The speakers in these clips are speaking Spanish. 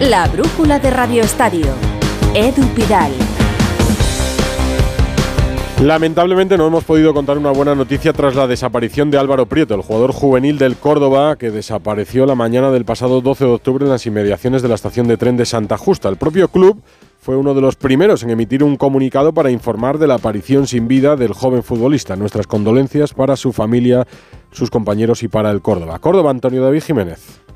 La brújula de Radio Estadio. Edu Pidal. Lamentablemente no hemos podido contar una buena noticia tras la desaparición de Álvaro Prieto, el jugador juvenil del Córdoba que desapareció la mañana del pasado 12 de octubre en las inmediaciones de la estación de tren de Santa Justa. El propio club fue uno de los primeros en emitir un comunicado para informar de la aparición sin vida del joven futbolista. Nuestras condolencias para su familia, sus compañeros y para el Córdoba. Córdoba, Antonio David Jiménez.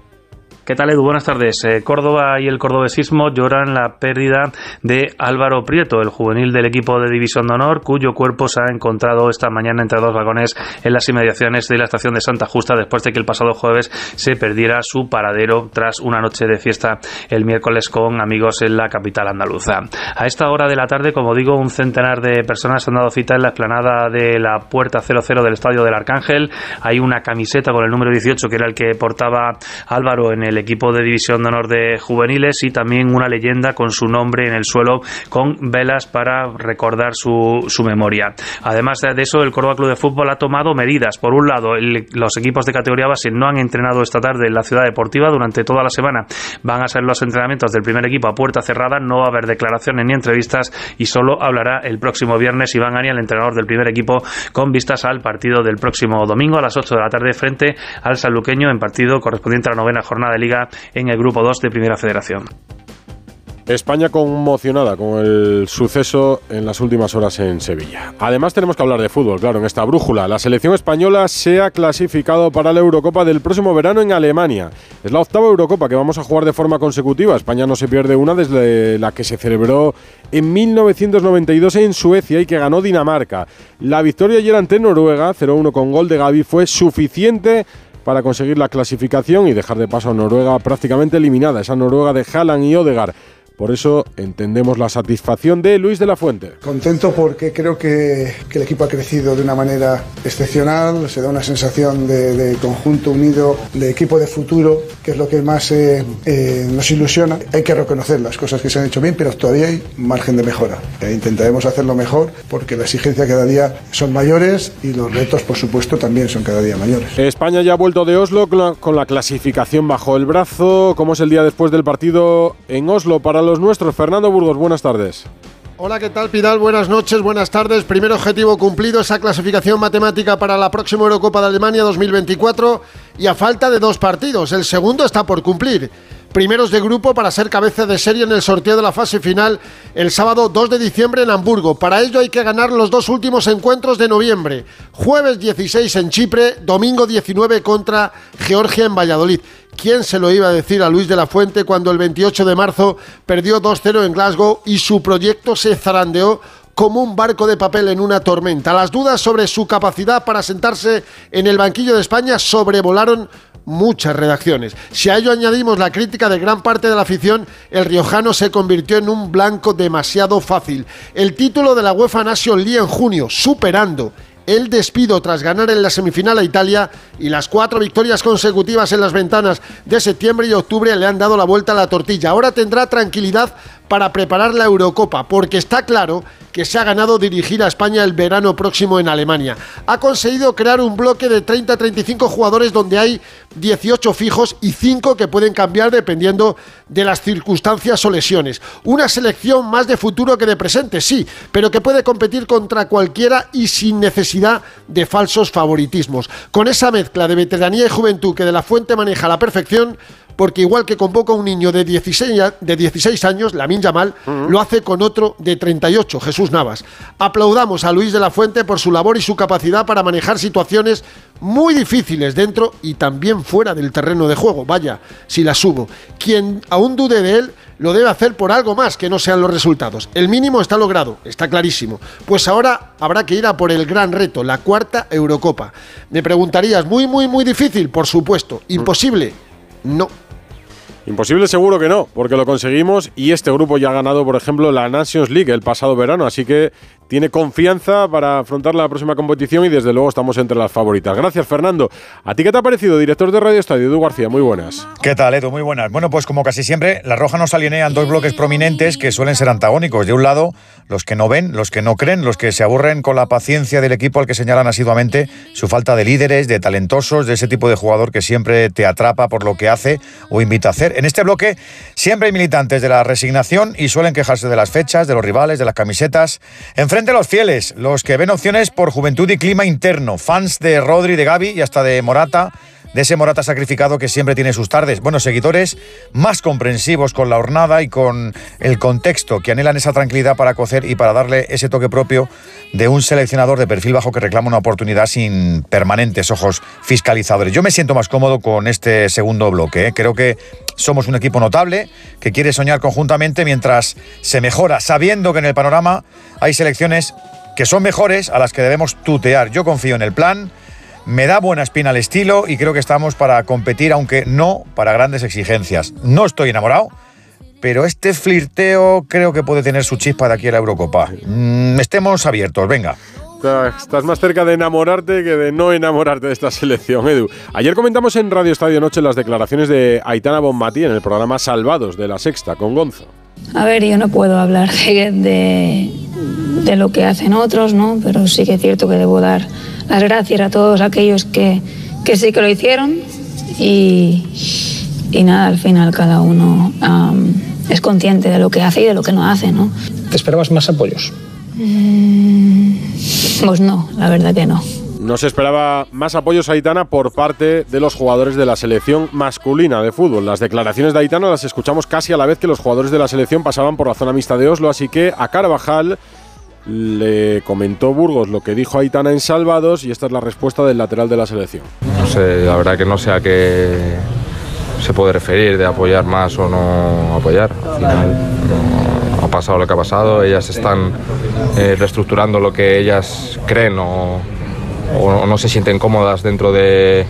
¿Qué tal, Edu? Buenas tardes. Eh, Córdoba y el cordobesismo lloran la pérdida de Álvaro Prieto, el juvenil del equipo de División de Honor, cuyo cuerpo se ha encontrado esta mañana entre dos vagones en las inmediaciones de la estación de Santa Justa, después de que el pasado jueves se perdiera su paradero tras una noche de fiesta el miércoles con amigos en la capital andaluza. A esta hora de la tarde, como digo, un centenar de personas han dado cita en la explanada de la Puerta 00 del Estadio del Arcángel. Hay una camiseta con el número 18, que era el que portaba Álvaro en el el equipo de División de Honor de Juveniles y también una leyenda con su nombre en el suelo con velas para recordar su, su memoria. Además de eso, el Córdoba Club de Fútbol ha tomado medidas. Por un lado, los equipos de categoría base no han entrenado esta tarde en la ciudad deportiva durante toda la semana. Van a ser los entrenamientos del primer equipo a puerta cerrada, no va a haber declaraciones ni entrevistas y solo hablará el próximo viernes Iván Ani, el entrenador del primer equipo, con vistas al partido del próximo domingo a las 8 de la tarde frente al Sanluqueño en partido correspondiente a la novena jornada Liga en el Grupo 2 de Primera Federación. España conmocionada con el suceso en las últimas horas en Sevilla. Además tenemos que hablar de fútbol, claro, en esta brújula. La selección española se ha clasificado para la Eurocopa del próximo verano en Alemania. Es la octava Eurocopa que vamos a jugar de forma consecutiva. España no se pierde una desde la que se celebró en 1992 en Suecia y que ganó Dinamarca. La victoria ayer ante Noruega, 0-1 con gol de Gaby, fue suficiente para conseguir la clasificación y dejar de paso a Noruega prácticamente eliminada, esa Noruega de Haaland y Odegaard. Por eso entendemos la satisfacción de Luis de la Fuente. Contento porque creo que, el equipo ha crecido de una manera excepcional, se da una sensación de, conjunto unido, de equipo de futuro, que es lo que más eh, eh, nos ilusiona. Hay que reconocer las cosas que se han hecho bien, pero todavía hay margen de mejora. E intentaremos hacerlo mejor porque la exigencia cada día son mayores y los retos, por supuesto, también son cada día mayores. España ya ha vuelto de Oslo con la clasificación bajo el brazo. ¿Cómo es el día después del partido en Oslo para los nuestros. Fernando Burgos, buenas tardes. Hola, ¿qué tal Pidal? Buenas noches, buenas tardes. Primer objetivo cumplido, esa clasificación matemática para la próxima Eurocopa de Alemania 2024 y a falta de dos partidos. El segundo está por cumplir primeros de grupo para ser cabeza de serie en el sorteo de la fase final el sábado 2 de diciembre en Hamburgo. Para ello hay que ganar los dos últimos encuentros de noviembre. Jueves 16 en Chipre, domingo 19 contra Georgia en Valladolid. ¿Quién se lo iba a decir a Luis de la Fuente cuando el 28 de marzo perdió 2-0 en Glasgow y su proyecto se zarandeó como un barco de papel en una tormenta? Las dudas sobre su capacidad para sentarse en el banquillo de España sobrevolaron muchas redacciones. Si a ello añadimos la crítica de gran parte de la afición, el riojano se convirtió en un blanco demasiado fácil. El título de la UEFA Nation League en junio, superando el despido tras ganar en la semifinal a Italia y las cuatro victorias consecutivas en las ventanas de septiembre y octubre le han dado la vuelta a la tortilla. Ahora tendrá tranquilidad para preparar la Eurocopa, porque está claro que se ha ganado dirigir a España el verano próximo en Alemania. Ha conseguido crear un bloque de 30-35 jugadores donde hay 18 fijos y 5 que pueden cambiar dependiendo de las circunstancias o lesiones. Una selección más de futuro que de presente, sí, pero que puede competir contra cualquiera y sin necesidad de falsos favoritismos. Con esa mezcla de veteranía y juventud que de la fuente maneja a la perfección, porque igual que convoca a un niño de 16, de 16 años, Lamin Yamal, lo hace con otro de 38, Jesús Navas. Aplaudamos a Luis de la Fuente por su labor y su capacidad para manejar situaciones muy difíciles dentro y también fuera del terreno de juego. Vaya, si la subo. Quien aún dude de él, lo debe hacer por algo más que no sean los resultados. El mínimo está logrado, está clarísimo. Pues ahora habrá que ir a por el gran reto, la cuarta Eurocopa. Me preguntarías, muy, muy, muy difícil, por supuesto. ¿Imposible? No. Imposible seguro que no, porque lo conseguimos y este grupo ya ha ganado, por ejemplo, la Nations League el pasado verano, así que tiene confianza para afrontar la próxima competición y desde luego estamos entre las favoritas. Gracias, Fernando. ¿A ti qué te ha parecido, director de Radio Estadio, Edu García? Muy buenas. ¿Qué tal, Edu? Muy buenas. Bueno, pues como casi siempre, la Roja nos alinean dos bloques prominentes que suelen ser antagónicos. De un lado, los que no ven, los que no creen, los que se aburren con la paciencia del equipo al que señalan asiduamente su falta de líderes, de talentosos, de ese tipo de jugador que siempre te atrapa por lo que hace o invita a hacer. En este bloque siempre hay militantes de la resignación y suelen quejarse de las fechas, de los rivales, de las camisetas. Enfrente a los fieles, los que ven opciones por juventud y clima interno, fans de Rodri, de Gaby y hasta de Morata de ese Morata sacrificado que siempre tiene sus tardes. Bueno, seguidores más comprensivos con la hornada y con el contexto, que anhelan esa tranquilidad para cocer y para darle ese toque propio de un seleccionador de perfil bajo que reclama una oportunidad sin permanentes ojos fiscalizadores. Yo me siento más cómodo con este segundo bloque. ¿eh? Creo que somos un equipo notable que quiere soñar conjuntamente mientras se mejora, sabiendo que en el panorama hay selecciones que son mejores a las que debemos tutear. Yo confío en el plan me da buena espina el estilo y creo que estamos para competir, aunque no para grandes exigencias. No estoy enamorado, pero este flirteo creo que puede tener su chispa de aquí a la Eurocopa. Mm, estemos abiertos, venga. Estás más cerca de enamorarte que de no enamorarte de esta selección, Edu. Ayer comentamos en Radio Estadio Noche las declaraciones de Aitana Bonmatí en el programa Salvados de la Sexta con Gonzo. A ver, yo no puedo hablar de, de, lo que hacen otros, ¿no? Pero sí que es cierto que debo dar las gracias a todos aquellos que, que sí que lo hicieron y, y nada, al final cada uno es consciente de lo que hace y de lo que no hace, ¿no? ¿Te esperabas más apoyos? Mm, pues no, la verdad que no. No se esperaba más apoyos a Aitana por parte de los jugadores de la selección masculina de fútbol. Las declaraciones de Aitana las escuchamos casi a la vez que los jugadores de la selección pasaban por la zona mixta de Oslo, así que a Carvajal le comentó Burgos lo que dijo Aitana en Salvados y esta es la respuesta del lateral de la selección. No sé, la verdad que no sé a qué se puede referir de apoyar más o no apoyar. Al final ha pasado lo que ha pasado, ellas están eh, reestructurando lo que ellas creen o, no se sienten cómodas dentro de,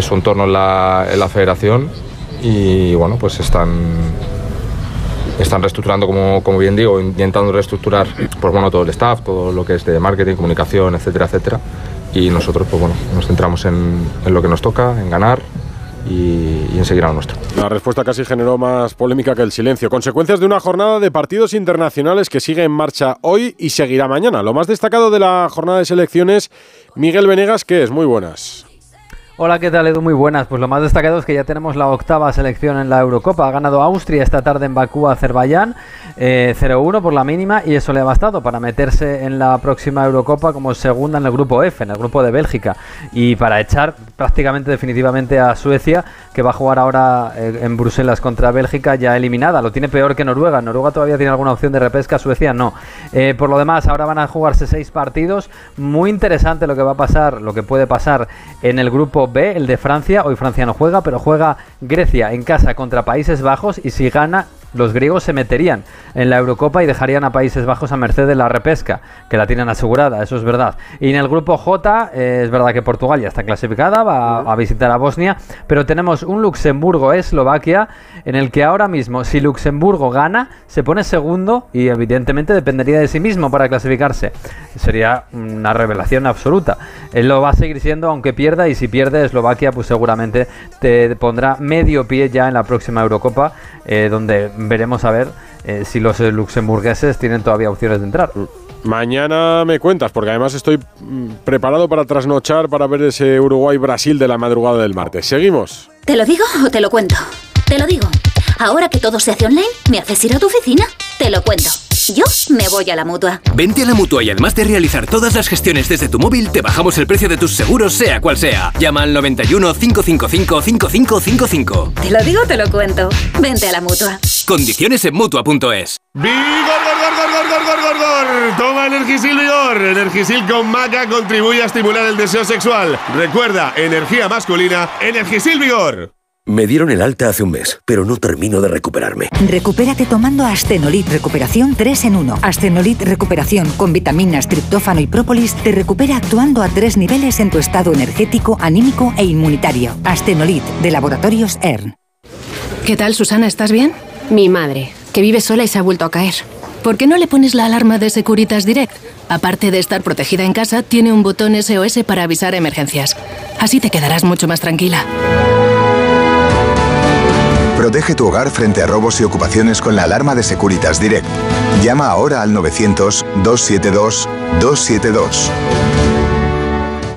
su entorno en la, la federación y bueno, pues están están reestructurando, como, como bien digo, intentando reestructurar pues, bueno, todo el staff, todo lo que es de marketing, comunicación, etcétera, etcétera. Y nosotros pues, bueno, nos centramos en, en lo que nos toca, en ganar y, y, en seguir a lo nuestro. La respuesta casi generó más polémica que el silencio. Consecuencias de una jornada de partidos internacionales que sigue en marcha hoy y seguirá mañana. Lo más destacado de la jornada de selecciones, Miguel Venegas, que es muy buenas. Hola, ¿qué tal Edu? Muy buenas. Pues lo más destacado es que ya tenemos la octava selección en la Eurocopa. Ha ganado Austria esta tarde en Bakú Azerbaiyán, 0-1 eh, por la mínima, y eso le ha bastado para meterse en la próxima Eurocopa como segunda en el grupo F, en el grupo de Bélgica, y para echar prácticamente definitivamente a Suecia, que va a jugar ahora eh, en Bruselas contra Bélgica, ya eliminada. Lo tiene peor que Noruega. Noruega todavía tiene alguna opción de repesca, Suecia no. Eh, por lo demás, ahora van a jugarse seis partidos. Muy interesante lo que va a pasar, lo que puede pasar en el grupo B, el de Francia. Hoy Francia no juega, pero juega Grecia en casa contra Países Bajos y si gana los griegos se meterían en la Eurocopa y dejarían a Países Bajos a merced de la repesca, que la tienen asegurada, eso es verdad. Y en el grupo J, eh, es verdad que Portugal ya está clasificada, va a, visitar a Bosnia, pero tenemos un Luxemburgo-Eslovaquia en el que ahora mismo, si Luxemburgo gana, se pone segundo y evidentemente dependería de sí mismo para clasificarse. Sería una revelación absoluta. Él lo va a seguir siendo aunque pierda y si pierde Eslovaquia, pues seguramente te pondrá medio pie ya en la próxima Eurocopa, eh, donde veremos a ver eh, si los luxemburgueses tienen todavía opciones de entrar. Mañana me cuentas, porque además estoy mm, preparado para trasnochar para ver ese Uruguay-Brasil de la madrugada del martes. ¿Seguimos? ¿Te lo digo o te lo cuento? Te lo digo. Ahora que todo se hace online, ¿me haces ir a tu oficina? Te lo cuento. Yo me voy a la mutua. Vente a la mutua y además de realizar todas las gestiones desde tu móvil, te bajamos el precio de tus seguros, sea cual sea. Llama al 91 555 5555. Te lo digo, te lo cuento. Vente a la mutua. Condiciones en mutua.es. ¡Vigor, gor, gor, gor, gor, gor, gor, gor! Toma Energisil Vigor. Energisil con maca contribuye a estimular el deseo sexual. Recuerda, energía masculina, Energisil Vigor. Me dieron el alta hace un mes, pero no termino de recuperarme. Recupérate tomando Astenolit Recuperación 3 en 1. Astenolit Recuperación con vitaminas, triptófano y própolis te recupera actuando a tres niveles en tu estado energético, anímico e inmunitario. Astenolit de Laboratorios ERN. ¿Qué tal, Susana? ¿Estás bien? Mi madre, que vive sola y se ha vuelto a caer. ¿Por qué no le pones la alarma de Securitas Direct? Aparte de estar protegida en casa, tiene un botón SOS para avisar emergencias. Así te quedarás mucho más tranquila. Protege tu hogar frente a robos y ocupaciones con la alarma de Securitas Direct. Llama ahora al 900-272-272.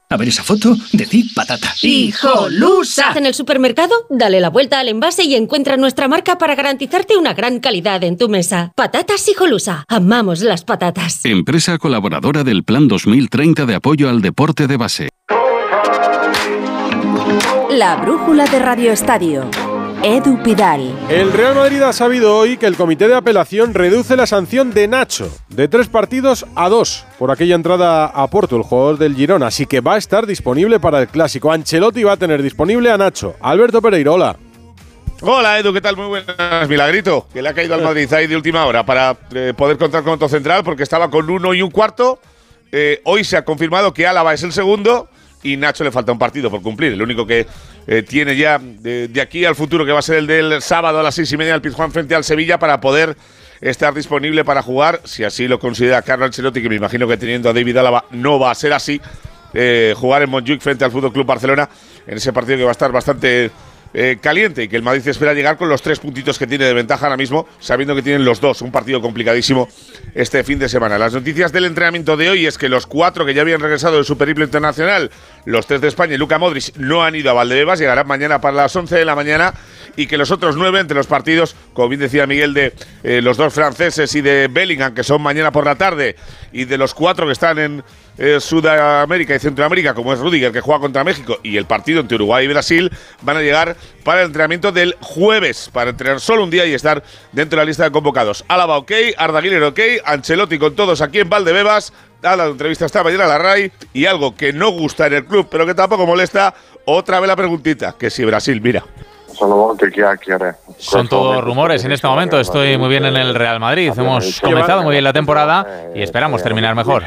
A ver esa foto, decir patata. ¡Hijolusa! En el supermercado, dale la vuelta al envase y encuentra nuestra marca para garantizarte una gran calidad en tu mesa. Patatas Hijolusa. Amamos las patatas. Empresa colaboradora del Plan 2030 de apoyo al deporte de base. La brújula de Radio Estadio. Edu Pidal. El Real Madrid ha sabido hoy que el comité de apelación reduce la sanción de Nacho de tres partidos a dos por aquella entrada a Porto, el jugador del Girona. Así que va a estar disponible para el clásico. Ancelotti va a tener disponible a Nacho. Alberto Pereira, hola. Hola Edu, ¿qué tal? Muy buenas. Milagrito, que le ha caído al Madrid ahí de última hora para eh, poder contar con otro central porque estaba con uno y un cuarto. Eh, hoy se ha confirmado que Álava es el segundo y Nacho le falta un partido por cumplir. El único que eh, tiene ya de, aquí al futuro, que va a ser el del sábado a las seis y media al Pizjuán frente al Sevilla, para poder estar disponible para jugar, si así lo considera Carlos Ancelotti, que me imagino que teniendo a David Álava no va a ser así, eh, jugar en Montjuic frente al Fútbol Club Barcelona en ese partido que va a estar bastante eh, caliente y que el Madrid espera llegar con los tres puntitos que tiene de ventaja ahora mismo, sabiendo que tienen los dos, un partido complicadísimo este fin de semana. Las noticias del entrenamiento de hoy es que los cuatro que ya habían regresado de su periplo internacional, los tres de España y Luca Modric, no han ido a Valdebebas, llegarán mañana para las 11 de la mañana y que los otros nueve entre los partidos, como bien decía Miguel, de eh, los dos franceses y de Bellingham, que son mañana por la tarde, y de los cuatro que están en eh, Sudamérica y Centroamérica, como es Rudiger, que juega contra México, y el partido entre Uruguay y Brasil, van a llegar para el entrenamiento del jueves, para entrenar solo un día y estar dentro de la lista de convocados. Álava ok, Arda ok, Ancelotti con todos aquí en Valdebebas, a la entrevista esta mañana a la RAI, y algo que no gusta en el club, pero que tampoco molesta, otra vez la preguntita, que si Brasil, mira. Son todos rumores en este momento. Estoy muy bien en el Real Madrid. Hemos comenzado muy bien la temporada y esperamos terminar mejor.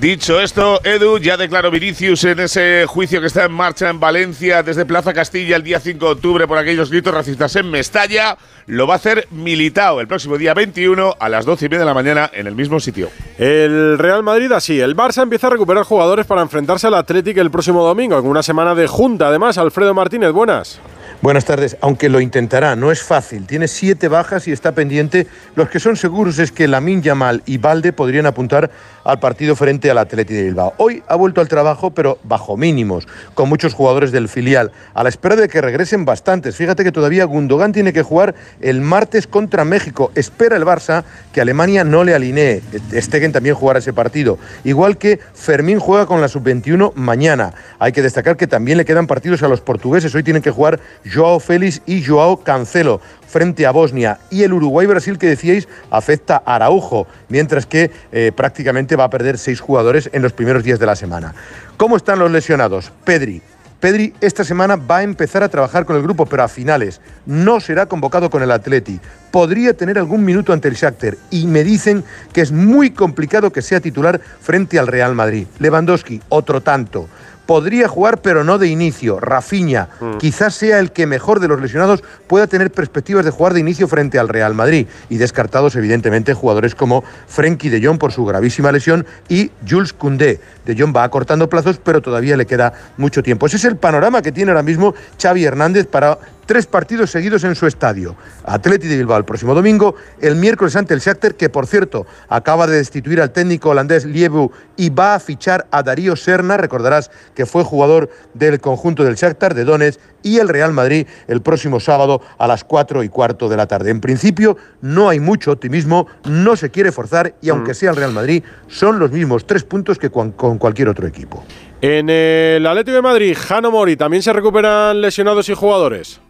Dicho esto, Edu, ya declaró Vinicius en ese juicio que está en marcha en Valencia desde Plaza Castilla el día 5 de octubre por aquellos gritos racistas en Mestalla. Lo va a hacer Militao el próximo día 21 a las 12 y media de la mañana en el mismo sitio. El Real Madrid así. El Barça empieza a recuperar jugadores para enfrentarse al Atlético el próximo domingo, en una semana de junta. Además, Alfredo Martínez, buenas. Buenas tardes. Aunque lo intentará, no es fácil. Tiene siete bajas y está pendiente. Los que son seguros es que Lamin Yamal y Valde podrían apuntar al partido frente al Atleti de Bilbao. Hoy ha vuelto al trabajo, pero bajo mínimos, con muchos jugadores del filial, a la espera de que regresen bastantes. Fíjate que todavía Gundogan tiene que jugar el martes contra México. Espera el Barça que Alemania no le alinee. Stegen también jugará ese partido. Igual que Fermín juega con la sub-21 mañana. Hay que destacar que también le quedan partidos a los portugueses. Hoy tienen que jugar Joao Félix y Joao Cancelo frente a Bosnia. Y el Uruguay-Brasil que decíais afecta a Araujo, mientras que eh, prácticamente va a perder seis jugadores en los primeros días de la semana. ¿Cómo están los lesionados? Pedri. Pedri esta semana va a empezar a trabajar con el grupo, pero a finales. No será convocado con el Atleti. Podría tener algún minuto ante el Shakhtar y me dicen que es muy complicado que sea titular frente al Real Madrid. Lewandowski, otro tanto podría jugar, pero no de inicio. Rafinha, mm. quizás sea el que mejor de los lesionados pueda tener perspectivas de jugar de inicio frente al Real Madrid. Y descartados, evidentemente, jugadores como Frenkie de Jong por su gravísima lesión y Jules Koundé. De Jong va acortando plazos, pero todavía le queda mucho tiempo. Ese es el panorama que tiene ahora mismo Xavi Hernández para tres partidos seguidos en su estadio. Atleti de Bilbao el próximo domingo, el miércoles ante el Shakhtar, que por cierto acaba de destituir al técnico holandés Liebu y va a fichar a Darío Serna, recordarás que fue jugador del conjunto del Shakhtar de Donetsk, y el Real Madrid el próximo sábado a las cuatro y cuarto de la tarde. En principio no hay mucho optimismo, no se quiere forzar y aunque mm. sea el Real Madrid, son los mismos tres puntos que con cualquier otro equipo. En el Atlético de Madrid, Jano Mori, ¿también se recuperan lesionados y jugadores?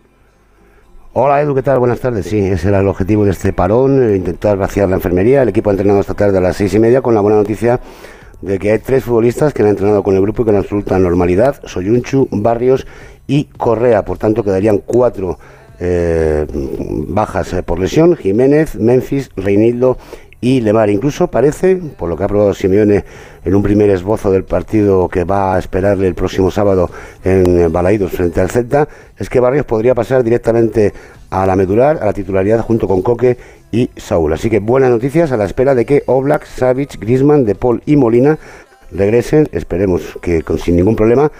Hola Edu, ¿qué tal? Buenas tardes. Sí, ese era el objetivo de este parón, eh, intentar vaciar la enfermería. El equipo ha entrenado esta tarde a las seis y media con la buena noticia de que hay tres futbolistas que han entrenado con el grupo y con absoluta normalidad, Soyunchu, Barrios y Correa. Por tanto, quedarían cuatro eh, bajas eh, por lesión, Jiménez, Memphis, Reinildo y Lemar. Incluso parece, por lo que ha probado Simeone en un primer esbozo del partido que va a esperarle el próximo sábado en Balaidos frente al Celta, es que Barrios podría pasar directamente a la medular, a la titularidad junto con Coque y Saúl. Así que buenas noticias a la espera de que Oblak, Savic, Grisman, De Paul y Molina regresen, esperemos que con, sin ningún problema.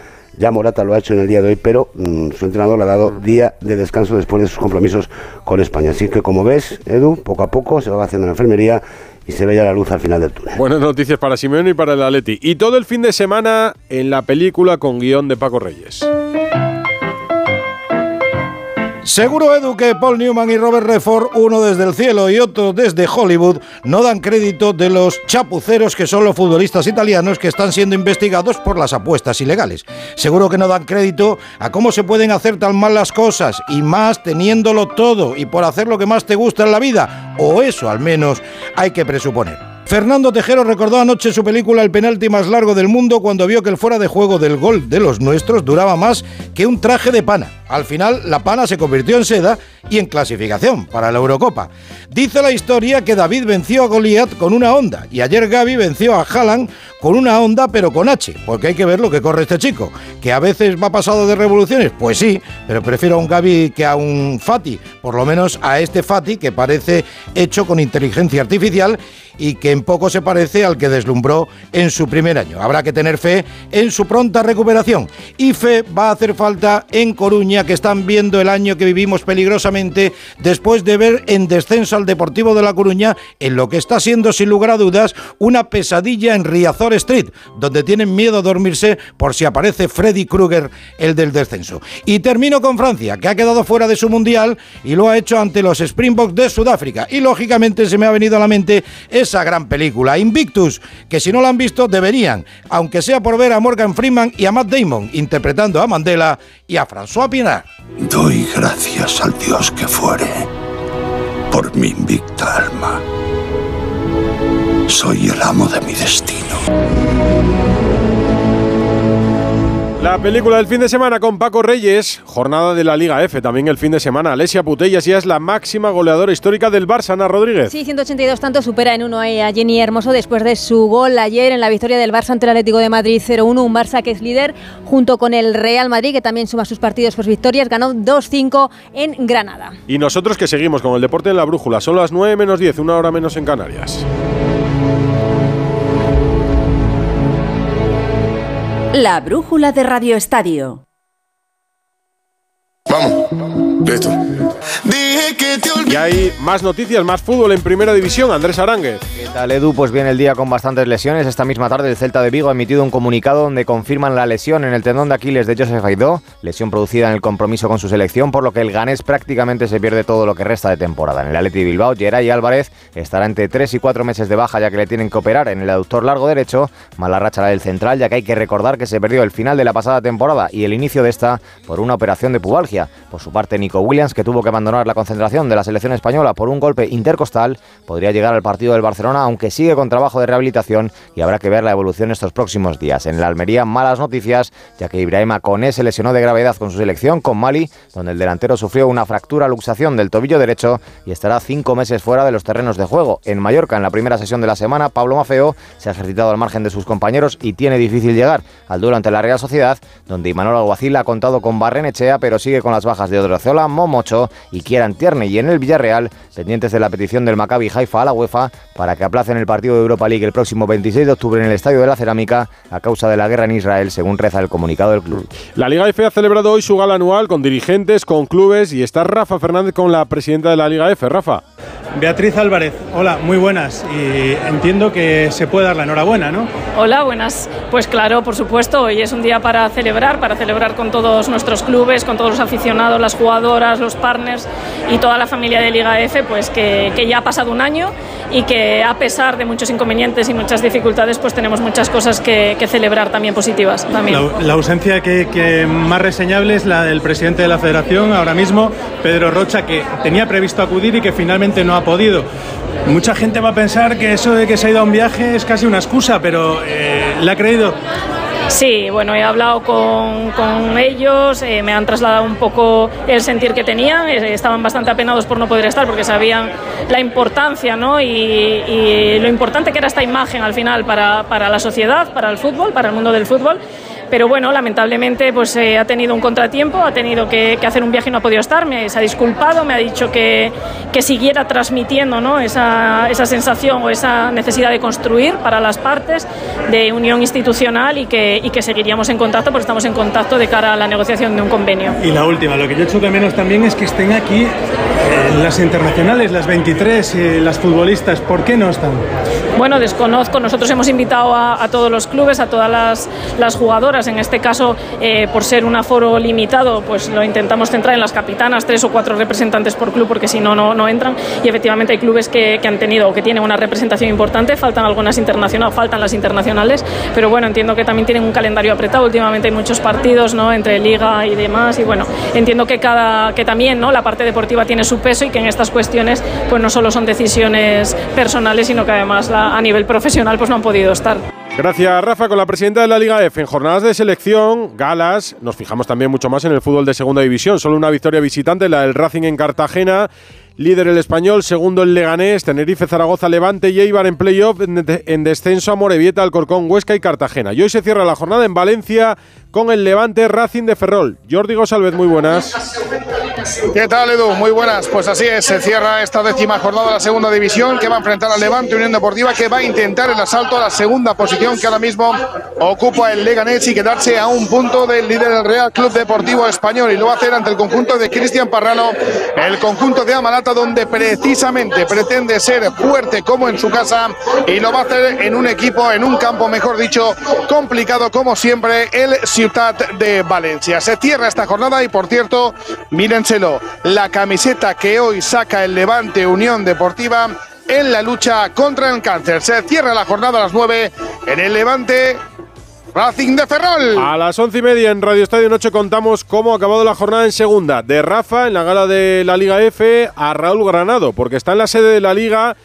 Ya Morata lo ha hecho en el día de hoy, pero mm, su entrenador le ha dado día de descanso después de sus compromisos con España. Así que como ves, Edu, poco a poco se va haciendo la enfermería y se ve ya la luz al final del túnel. Buenas noticias para Simeone y para el Atleti. Y todo el fin de semana en la película con guion de Paco Reyes. Seguro, Edu, que Paul Newman y Robert Redford, uno desde el cielo y otro desde Hollywood, no dan crédito de los chapuceros que son los futbolistas italianos que están siendo investigados por las apuestas ilegales. Seguro que no dan crédito a cómo se pueden hacer tan mal las cosas y más teniéndolo todo y por hacer lo que más te gusta en la vida, o eso al menos hay que presuponer. Fernando Tejero recordó anoche su película El penalti más largo del mundo cuando vio que el fuera de juego del gol de los nuestros duraba más que un traje de pana. Al final, la pana se convirtió en seda y en clasificación para la Eurocopa. Dice la historia que David venció a Goliat con una onda y ayer Gaby venció a Haaland con una onda pero con H, porque hay que ver lo que corre este chico. ¿Que a veces va pasado de revoluciones? Pues sí, pero prefiero a un Gaby que a un Fati, por lo menos a este Fati que parece hecho con inteligencia artificial y que en poco se parece al que deslumbró en su primer año. Habrá que tener fe en su pronta recuperación y fe va a hacer falta en Coruña que están viendo el año que vivimos peligrosamente después de ver en descenso al Deportivo de La Coruña en lo que está siendo sin lugar a dudas una pesadilla en Riazor Street, donde tienen miedo a dormirse por si aparece Freddy Krueger, el del descenso. Y termino con Francia, que ha quedado fuera de su mundial y lo ha hecho ante los Springboks de Sudáfrica. Y lógicamente se me ha venido a la mente esa gran película, Invictus, que si no la han visto deberían, aunque sea por ver a Morgan Freeman y a Matt Damon interpretando a Mandela y a François Pienaar. Doy gracias al Dios que fuere por mi invicta alma. Soy el amo de mi destino. La película del fin de semana con Paco Reyes, jornada de la Liga F, también el fin de semana. Alesia Putellas ya es la máxima goleadora histórica del Barça, Ana Rodríguez. Sí, 182 tantos supera en uno a Jenny Hermoso después de su gol ayer en la victoria del Barça ante el Atlético de Madrid 0-1. Un Barça que es líder junto con el Real Madrid, que también suma sus partidos por victorias, ganó 2-5 en Granada. Y nosotros que seguimos con el deporte en la brújula, son las 9 menos 10, una hora menos en Canarias. La brújula de Radio Estadio. Vamos, listo. Y hay más noticias, más fútbol en Primera División. Andrés Aránguez. ¿Qué tal, Edu? Pues viene el día con bastantes lesiones. Esta misma tarde el Celta de Vigo ha emitido un comunicado donde confirman la lesión en el tendón de Aquiles de Joseph Aidó, lesión producida en el compromiso con su selección, por lo que el ganés prácticamente se pierde todo lo que resta de temporada. En el Atleti Bilbao, Geray Álvarez estará entre 3 y 4 meses de baja ya que le tienen que operar en el aductor largo derecho, mala racha la del central, ya que hay que recordar que se perdió el final de la pasada temporada y el inicio de esta por una operación de pubalgia. Por su parte, Nico Williams, que tuvo que abandonar la concentración de la selección española por un golpe intercostal, podría llegar al partido del Barcelona, aunque sigue con trabajo de rehabilitación y habrá que ver la evolución estos próximos días. En la Almería, malas noticias, ya que Ibrahima Koné se lesionó de gravedad con su selección con Mali, donde el delantero sufrió una fractura luxación del tobillo derecho y estará cinco meses fuera de los terrenos de juego. En Mallorca, en la primera sesión de la semana, Pablo Mafeo se ha ejercitado al margen de sus compañeros y tiene difícil llegar al duelo ante la Real Sociedad, donde Imanol Alguacil ha contado con Barrenechea, pero sigue con las bajas de Odriozola, Momocho y Kieran Y en el Villarreal, pendientes de la petición del Maccabi Haifa a la UEFA para que aplacen el partido de Europa League el próximo 26 de octubre en el Estadio de la Cerámica a causa de la guerra en Israel, según reza el comunicado del club. La Liga F ha celebrado hoy su gala anual con dirigentes, con clubes y está Rafa Fernández con la presidenta de la Liga F. Rafa. Beatriz Álvarez, hola, muy buenas. Y entiendo que se puede dar la enhorabuena, ¿no? Hola, buenas. Pues claro, por supuesto, hoy es un día para celebrar, para celebrar con todos nuestros clubes, con todos los aficionados, las jugadoras, los partners y toda la familia de Liga F, pues que, que ya ha pasado un año y que a pesar de muchos inconvenientes y muchas dificultades, pues tenemos muchas cosas que, que celebrar también positivas. También. La, la ausencia que, que más reseñable es la del presidente de la federación ahora mismo, Pedro Rocha, que tenía previsto acudir y que finalmente no ha podido. Mucha gente va a pensar que eso de que se ha ido a un viaje es casi una excusa, pero eh, ¿le ha creído? Sí, bueno, he hablado con, con ellos, eh, me han trasladado un poco el sentir que tenían, eh, estaban bastante apenados por no poder estar porque sabían la importancia ¿no? y, y lo importante que era esta imagen al final para, para la sociedad, para el fútbol, para el mundo del fútbol pero bueno, lamentablemente pues eh, ha tenido un contratiempo, ha tenido que, hacer un viaje y no ha podido estar, me se ha disculpado, me ha dicho que, que siguiera transmitiendo ¿no? esa, esa, sensación o esa necesidad de construir para las partes de unión institucional y que, que seguiríamos en contacto porque estamos en contacto de cara a la negociación de un convenio. Y la última, lo que yo echo de menos también es que estén aquí las internacionales, las 23, eh, las futbolistas, ¿por qué no están? Bueno, desconozco, nosotros hemos invitado a, a todos los clubes, a todas las, las jugadoras, en este caso, eh, por ser un aforo limitado, pues lo intentamos centrar en las capitanas, tres o cuatro representantes por club, porque si no, no, entran. Y efectivamente hay clubes que, que, han tenido o que tienen una representación importante, faltan algunas internacionales, faltan las internacionales, pero bueno, entiendo que también tienen un calendario apretado. Últimamente hay muchos partidos, ¿no? Entre liga y demás, y bueno, entiendo que cada, que también, ¿no? La parte deportiva tiene su peso y que en estas cuestiones, pues no solo son decisiones personales, sino que además a nivel profesional, pues no han podido estar. Gracias, Rafa. Con la presidenta de la Liga F en jornadas de selección, galas, nos fijamos también mucho más en el fútbol de segunda división. Solo una victoria visitante, la del Racing en Cartagena. Líder el español, segundo el Leganés, Tenerife, Zaragoza, Levante y Eibar en playoff, en descenso a Morevieta, Alcorcón, Huesca y Cartagena. Y hoy se cierra la jornada en Valencia con el Levante Racing de Ferrol. Jordi Gosalvez, muy buenas. ¿Qué tal, Edu? Muy buenas. Pues así es, se cierra esta décima jornada de la segunda división que va a enfrentar al Levante Unión Deportiva que va a intentar el asalto a la segunda posición que ahora mismo ocupa el Leganés y quedarse a un punto del líder del Real Club Deportivo Español y lo va a hacer ante el conjunto de Cristian Parrano, el conjunto de Amalata donde precisamente pretende ser fuerte como en su casa y lo va a hacer en un equipo, en un campo, mejor dicho, complicado como siempre, el Ciutat de Valencia. Se cierra esta jornada y por cierto, la camiseta que hoy saca el Levante Unión Deportiva en la lucha contra el cáncer. Se cierra la jornada a las 9 en el Levante Racing de Ferrol. A las once y media en Radio Estadio Noche contamos cómo ha acabado la jornada en segunda. De Rafa en la gala de la Liga F a Raúl Granado, porque está en la sede de la Liga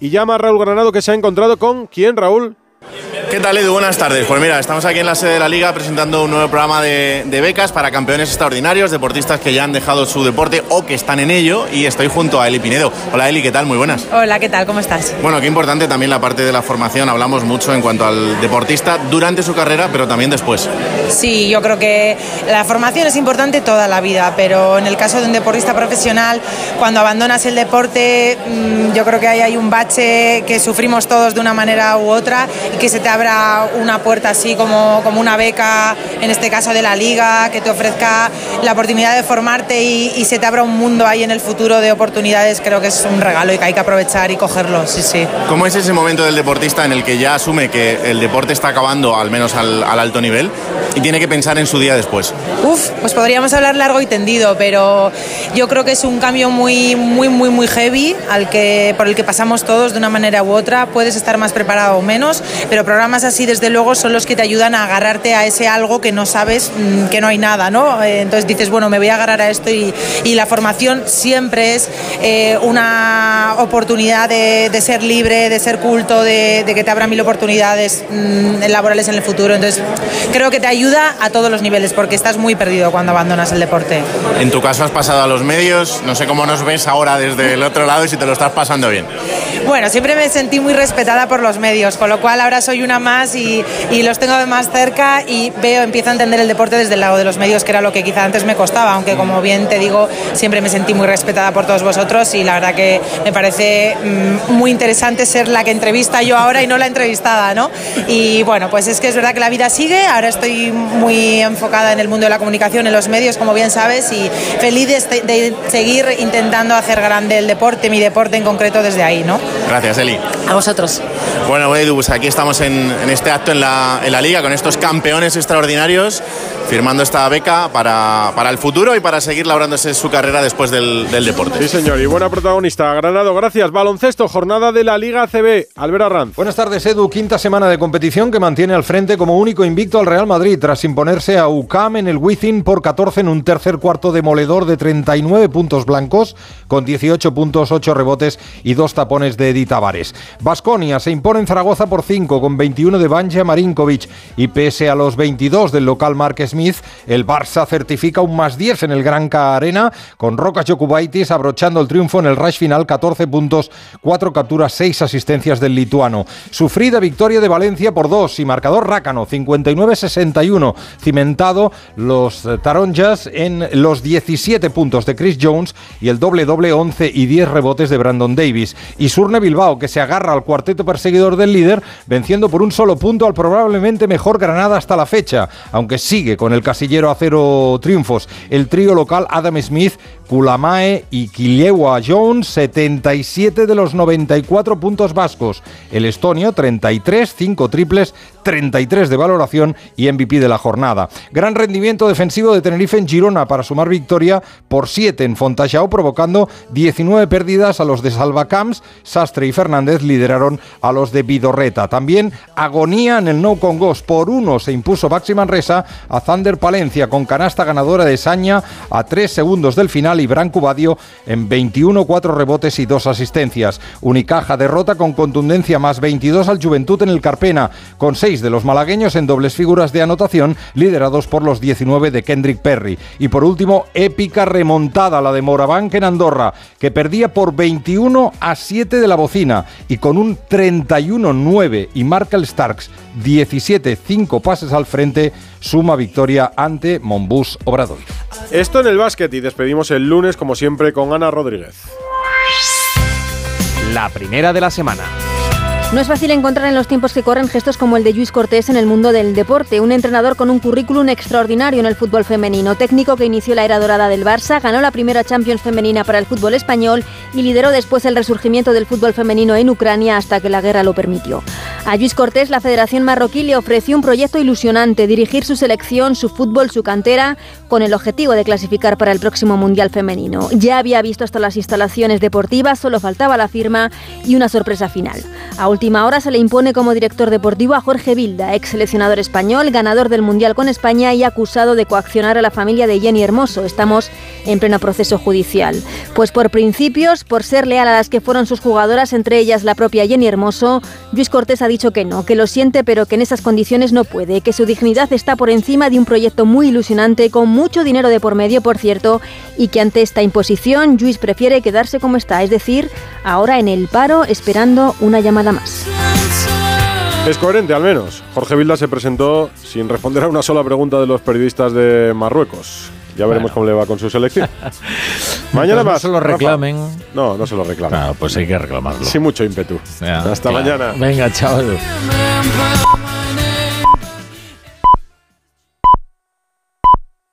y llama a Raúl Granado que se ha encontrado con quién, Raúl. ¿Qué tal, Edu? Buenas tardes. Pues mira, estamos aquí en la sede de la Liga presentando un nuevo programa de, de, becas para campeones extraordinarios, deportistas que ya han dejado su deporte o que están en ello. Y estoy junto a Eli Pinedo. Hola, Eli, ¿qué tal? Muy buenas. Hola, ¿qué tal? ¿Cómo estás? Bueno, qué importante también la parte de la formación. Hablamos mucho en cuanto al deportista durante su carrera, pero también después. Sí, yo creo que la formación es importante toda la vida, pero en el caso de un deportista profesional, cuando abandonas el deporte, yo creo que ahí hay un bache que sufrimos todos de una manera u otra y que se te abra una puerta así como, como una beca, en este caso de la liga, que te ofrezca la oportunidad de formarte y, y, se te abra un mundo ahí en el futuro de oportunidades, creo que es un regalo y que hay que aprovechar y cogerlo, sí, sí. ¿Cómo es ese momento del deportista en el que ya asume que el deporte está acabando, al menos al, al alto nivel, y tiene que pensar en su día después? Uf, pues podríamos hablar largo y tendido, pero yo creo que es un cambio muy, muy, muy, muy heavy al que, por el que pasamos todos de una manera u otra. Puedes estar más preparado o menos, pero programas así, desde luego, son los que te ayudan a agarrarte a ese algo que no sabes, que no hay nada, ¿no? Entonces dices, bueno, me voy a agarrar a esto y, y la formación siempre es eh, una oportunidad de, de, ser libre, de ser culto, de, de, que te abran mil oportunidades mmm, laborales en el futuro. Entonces creo que te ayuda a todos los niveles porque estás muy perdido cuando abandonas el deporte. En tu caso has pasado a los medios, no sé cómo nos ves ahora desde el otro lado y si te lo estás pasando bien. Bueno, siempre me sentí muy respetada por los medios, con lo cual ahora soy una más y, los tengo de más cerca y veo, empiezo a entender el deporte desde el lado de los medios, que era lo que quizá antes me costaba, aunque como bien te digo, siempre me sentí muy respetada por todos vosotros y la verdad que me parece mmm, muy interesante ser la que entrevista yo ahora y no la entrevistada, ¿no? Y bueno, pues es que es verdad que la vida sigue, ahora estoy muy enfocada en el mundo de la comunicación, en los medios, como bien sabes, y feliz de, de seguir intentando hacer grande el deporte, mi deporte en concreto desde ahí, ¿no? Gracias, Eli. A vosotros. Bueno, Edu, pues aquí estamos en, en este acto en la, en la liga con estos campeones extraordinarios firmando esta beca para, para, el futuro y para seguir labrándose su carrera después del, del, deporte. Sí, señor, y buena protagonista. Granado, gracias. Baloncesto, jornada de la Liga CB. Albert Arranz. Buenas tardes, Edu. Quinta semana de competición que mantiene al frente como único invicto al Real Madrid tras imponerse a UCAM en el Wizzing por 14 en un tercer cuarto demoledor de 39 puntos blancos con 18 puntos, 8 rebotes y dos tapones de Edith Tavares. Basconia se impone en Zaragoza por 5 con 21 de Banja Marinkovic y pese a los 22 del local Mark Smith, el Barça certifica un más 10 en el Gran K Arena con Rocas Jokubaitis abrochando el triunfo en el rush final 14 puntos, 4 capturas, 6 asistencias del lituano. Sufrida victoria de Valencia por 2 y marcador rácano 59-61, cimentado los eh, Taronjas en los 17 puntos de Chris Jones y el doble doble 11 y 10 rebotes de Brandon Davis. Y Surne Bilbao que se agarra al cuarteto perseguidor del líder venciendo por un solo punto al probablemente mejor Granada hasta la fecha, aunque sigue con el casillero a cero triunfos. El trío local Adam Smith Kulamae y Kilewa Jones, 77 de los 94 puntos vascos. El estonio, 33, 5 triples, 33 de valoración y MVP de la jornada. Gran rendimiento defensivo de Tenerife en Girona para sumar victoria por 7 en Fontajao, provocando 19 pérdidas a los de Salvacamps. Sastre y Fernández lideraron a los de Vidorreta. También agonía en el No Congos. Por uno se impuso Baxi Manresa a Thunder Palencia con canasta ganadora de Saña a 3 segundos del final y Branco Badio en 21, 4 rebotes y 2 asistencias. Unicaja derrota con contundencia más 22 al Juventud en el Carpena, con 6 de los malagueños en dobles figuras de anotación, liderados por los 19 de Kendrick Perry. Y por último, épica remontada la de Morabank en Andorra, que perdía por 21 a 7 de la bocina y con un 31-9 y marca el Starks 17-5 pases al frente, suma victoria ante Monbus Obrador. Esto en el básquet y despedimos el lunes como siempre con Ana Rodríguez. La primera de la semana. No es fácil encontrar en los tiempos que corren gestos como el de Luis Cortés en el mundo del deporte, un entrenador con un currículum extraordinario en el fútbol femenino, técnico que inició la era dorada del Barça, ganó la primera Champions femenina para el fútbol español y lideró después el resurgimiento del fútbol femenino en Ucrania hasta que la guerra lo permitió. A Luis Cortés la Federación Marroquí le ofreció un proyecto ilusionante, dirigir su selección, su fútbol, su cantera, con el objetivo de clasificar para el próximo Mundial femenino. Ya había visto hasta las instalaciones deportivas, solo faltaba la firma y una sorpresa final. A última hora se le impone como director deportivo a Jorge Vilda, ex seleccionador español, ganador del Mundial con España y acusado de coaccionar a la familia de Jenny Hermoso. Estamos en pleno proceso judicial. Pues por principios, por ser leal a las que fueron sus jugadoras, entre ellas la propia Jenny Hermoso, Luis Cortés ha dicho que no, que lo siente, pero que en esas condiciones no puede, que su dignidad está por encima de un proyecto muy ilusionante, con mucho dinero de por medio, por cierto, y que ante esta imposición, Luis prefiere quedarse como está, es decir, ahora en el paro esperando una llamada más. Es coherente, al menos. Jorge Vilda se presentó sin responder a una sola pregunta de los periodistas de Marruecos. Ya veremos cómo le va con su selección. mañana Pues no más. se lo Rafa. reclamen. No, no se lo reclamen. pues hay que reclamarlo. Sin mucho ímpetu. Hasta claro. mañana. Venga, chaval.